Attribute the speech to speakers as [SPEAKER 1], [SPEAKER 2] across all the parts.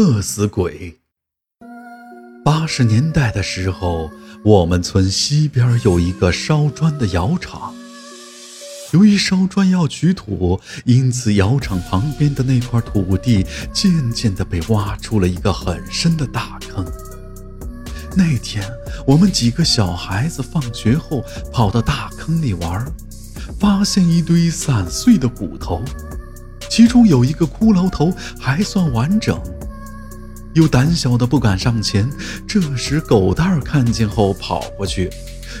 [SPEAKER 1] 饿死鬼。八十年代的时候，我们村西边有一个烧砖的窑厂。由于烧砖要取土，因此窑厂旁边的那块土地渐渐地被挖出了一个很深的大坑。那天，我们几个小孩子放学后跑到大坑里玩，发现一堆散碎的骨头。其中有一个骷髅头还算完整，又胆小的不敢上前。这时狗蛋儿看见后跑过去，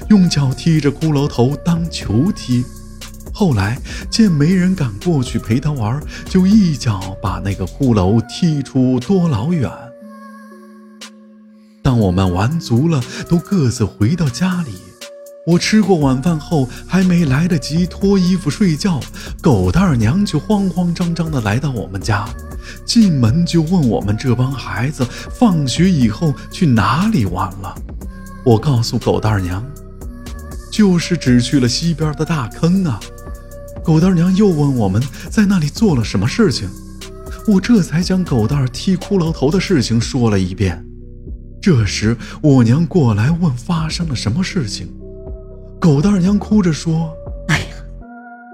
[SPEAKER 1] 用脚踢着骷髅头当球踢。后来见没人敢过去陪他玩，就一脚把那个骷髅踢出多老远。当我们玩足了，都各自回到家里。我吃过晚饭后，还没来得及脱衣服睡觉，狗蛋儿娘就慌慌张张地来到我们家，进门就问我们这帮孩子放学以后去哪里玩了。我告诉狗蛋儿娘，就是只去了西边的大坑啊。狗蛋儿娘又问我们在那里做了什么事情，我这才将狗蛋儿踢骷髅头的事情说了一遍。这时我娘过来问发生了什么事情。狗蛋儿娘哭着说：“
[SPEAKER 2] 哎呀，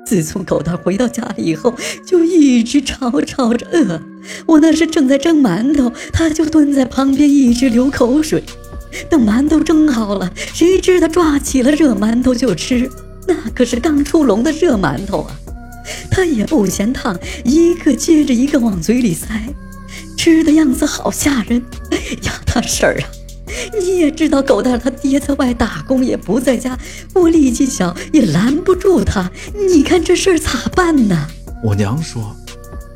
[SPEAKER 2] 自从狗蛋回到家里以后，就一直吵吵着饿。我那是正在蒸馒头，他就蹲在旁边一直流口水。等馒头蒸好了，谁知他抓起了热馒头就吃，那可是刚出笼的热馒头啊！他也不嫌烫，一个接着一个往嘴里塞，吃的样子好吓人。哎呀，大婶儿啊！”你也知道，狗蛋他爹在外打工，也不在家。我力气小，也拦不住他。你看这事儿咋办呢？
[SPEAKER 1] 我娘说：“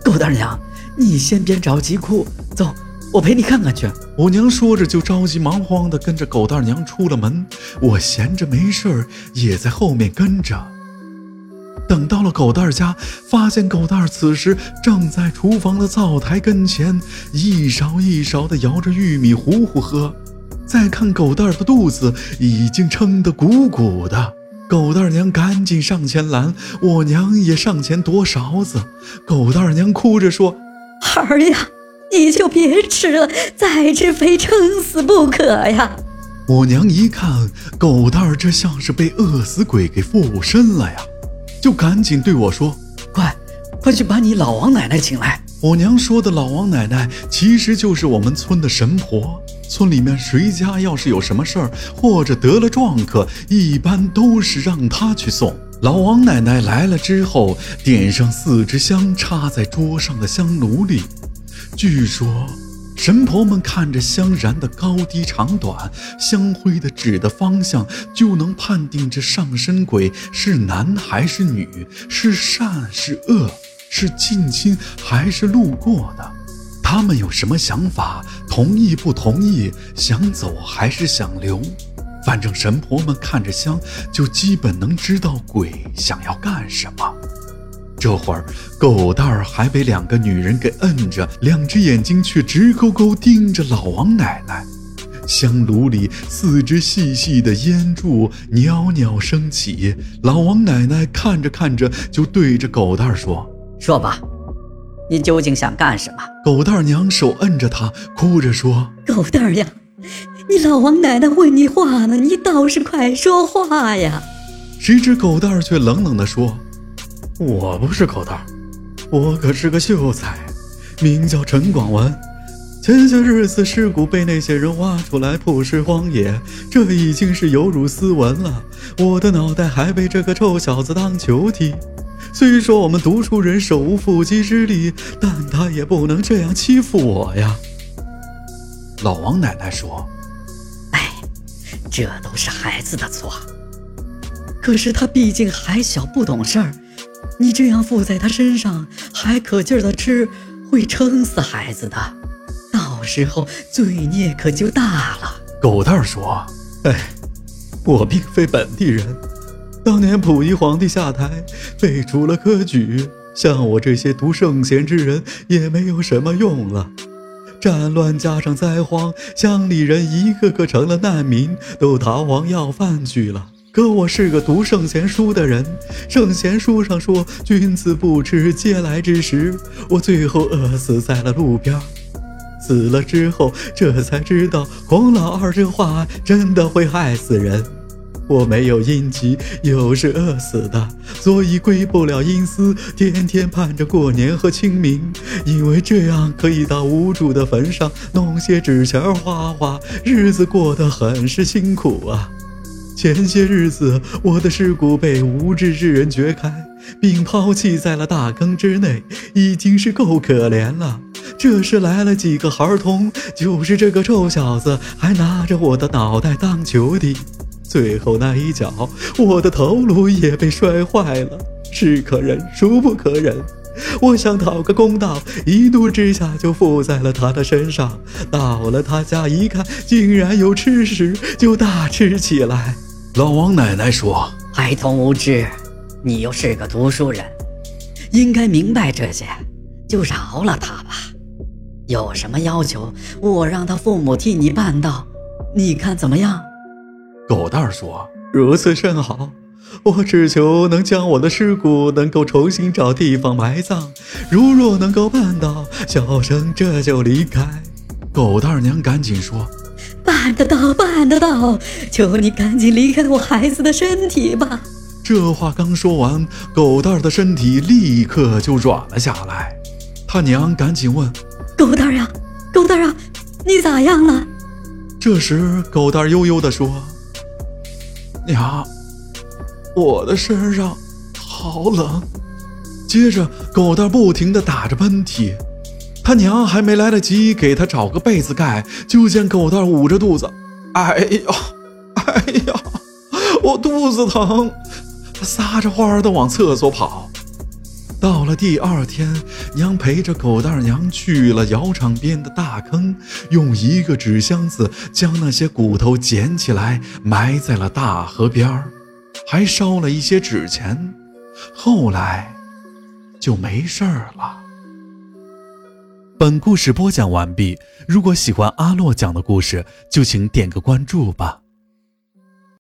[SPEAKER 3] 狗蛋娘，你先别着急哭，走，我陪你看看去。”
[SPEAKER 1] 我娘说着就着急忙慌地跟着狗蛋娘出了门。我闲着没事儿，也在后面跟着。等到了狗蛋家，发现狗蛋此时正在厨房的灶台跟前，一勺一勺地摇着玉米糊糊喝。再看狗蛋儿的肚子已经撑得鼓鼓的，狗蛋儿娘赶紧上前拦，我娘也上前夺勺子。狗蛋儿娘哭着说：“孩
[SPEAKER 2] 儿呀，你就别吃了，再吃非撑死不可呀！”
[SPEAKER 1] 我娘一看狗蛋儿这像是被饿死鬼给附身了呀，就赶紧对我说：“
[SPEAKER 3] 快，快去把你老王奶奶请来。”
[SPEAKER 1] 我娘说的老王奶奶其实就是我们村的神婆。村里面谁家要是有什么事儿，或者得了壮客，一般都是让她去送。老王奶奶来了之后，点上四支香，插在桌上的香炉里。据说，神婆们看着香燃的高低长短，香灰的指的方向，就能判定这上身鬼是男还是女，是善是恶，是近亲还是路过的。他们有什么想法？同意不同意？想走还是想留？反正神婆们看着香，就基本能知道鬼想要干什么。这会儿，狗蛋儿还被两个女人给摁着，两只眼睛却直勾勾盯着老王奶奶。香炉里四只细细的烟柱袅袅升起，老王奶奶看着看着，就对着狗蛋儿说：“
[SPEAKER 3] 说吧。”你究竟想干什么？
[SPEAKER 1] 狗蛋儿娘手摁着他，哭着说：“
[SPEAKER 2] 狗蛋儿呀，你老王奶奶问你话呢，你倒是快说话呀！”
[SPEAKER 1] 谁知狗蛋儿却冷冷地说：“我不是狗蛋儿，我可是个秀才，名叫陈广文。前些日子尸骨被那些人挖出来曝尸荒野，这已经是有辱斯文了。我的脑袋还被这个臭小子当球踢。”虽说我们读书人手无缚鸡之力，但他也不能这样欺负我呀。老王奶奶说：“
[SPEAKER 2] 哎，这都是孩子的错。可是他毕竟还小，不懂事儿。你这样附在他身上，还可劲儿的吃，会撑死孩子的。到时候罪孽可就大了。”
[SPEAKER 1] 狗蛋儿说：“哎，我并非本地人。”当年溥仪皇帝下台，废除了科举，像我这些读圣贤之人也没有什么用了。战乱加上灾荒，乡里人一个个成了难民，都逃亡要饭去了。可我是个读圣贤书的人，圣贤书上说君子不吃嗟来之食，我最后饿死在了路边。死了之后，这才知道孔老二这话真的会害死人。我没有阴疾，又是饿死的，所以归不了阴司，天天盼着过年和清明，因为这样可以到无主的坟上弄些纸钱花花，日子过得很是辛苦啊。前些日子，我的尸骨被无知之人掘开，并抛弃在了大坑之内，已经是够可怜了。这时来了几个孩童，就是这个臭小子，还拿着我的脑袋当球踢。最后那一脚，我的头颅也被摔坏了，是可忍，孰不可忍？我想讨个公道，一怒之下就附在了他的身上。到了他家一看，竟然有吃食，就大吃起来。
[SPEAKER 2] 老王奶奶说：“
[SPEAKER 3] 孩童无知，你又是个读书人，应该明白这些，就饶了他吧。有什么要求，我让他父母替你办到，你看怎么样？”
[SPEAKER 1] 狗蛋儿说：“如此甚好，我只求能将我的尸骨能够重新找地方埋葬。如若能够办到，小生这就离开。”
[SPEAKER 2] 狗蛋儿娘赶紧说：“办得到，办得到！求你赶紧离开我孩子的身体吧。”
[SPEAKER 1] 这话刚说完，狗蛋儿的身体立刻就软了下来。他娘赶紧问：“
[SPEAKER 2] 狗蛋儿呀，狗蛋儿啊，你咋样了？”
[SPEAKER 1] 这时，狗蛋儿悠悠地说。娘，我的身上好冷。接着，狗蛋不停地打着喷嚏。他娘还没来得及给他找个被子盖，就见狗蛋捂着肚子：“哎呦，哎呀，我肚子疼！”撒着欢儿的往厕所跑。到了第二天，娘陪着狗蛋娘去了窑场边的大坑，用一个纸箱子将那些骨头捡起来，埋在了大河边儿，还烧了一些纸钱。后来就没事儿了。
[SPEAKER 4] 本故事播讲完毕。如果喜欢阿洛讲的故事，就请点个关注吧。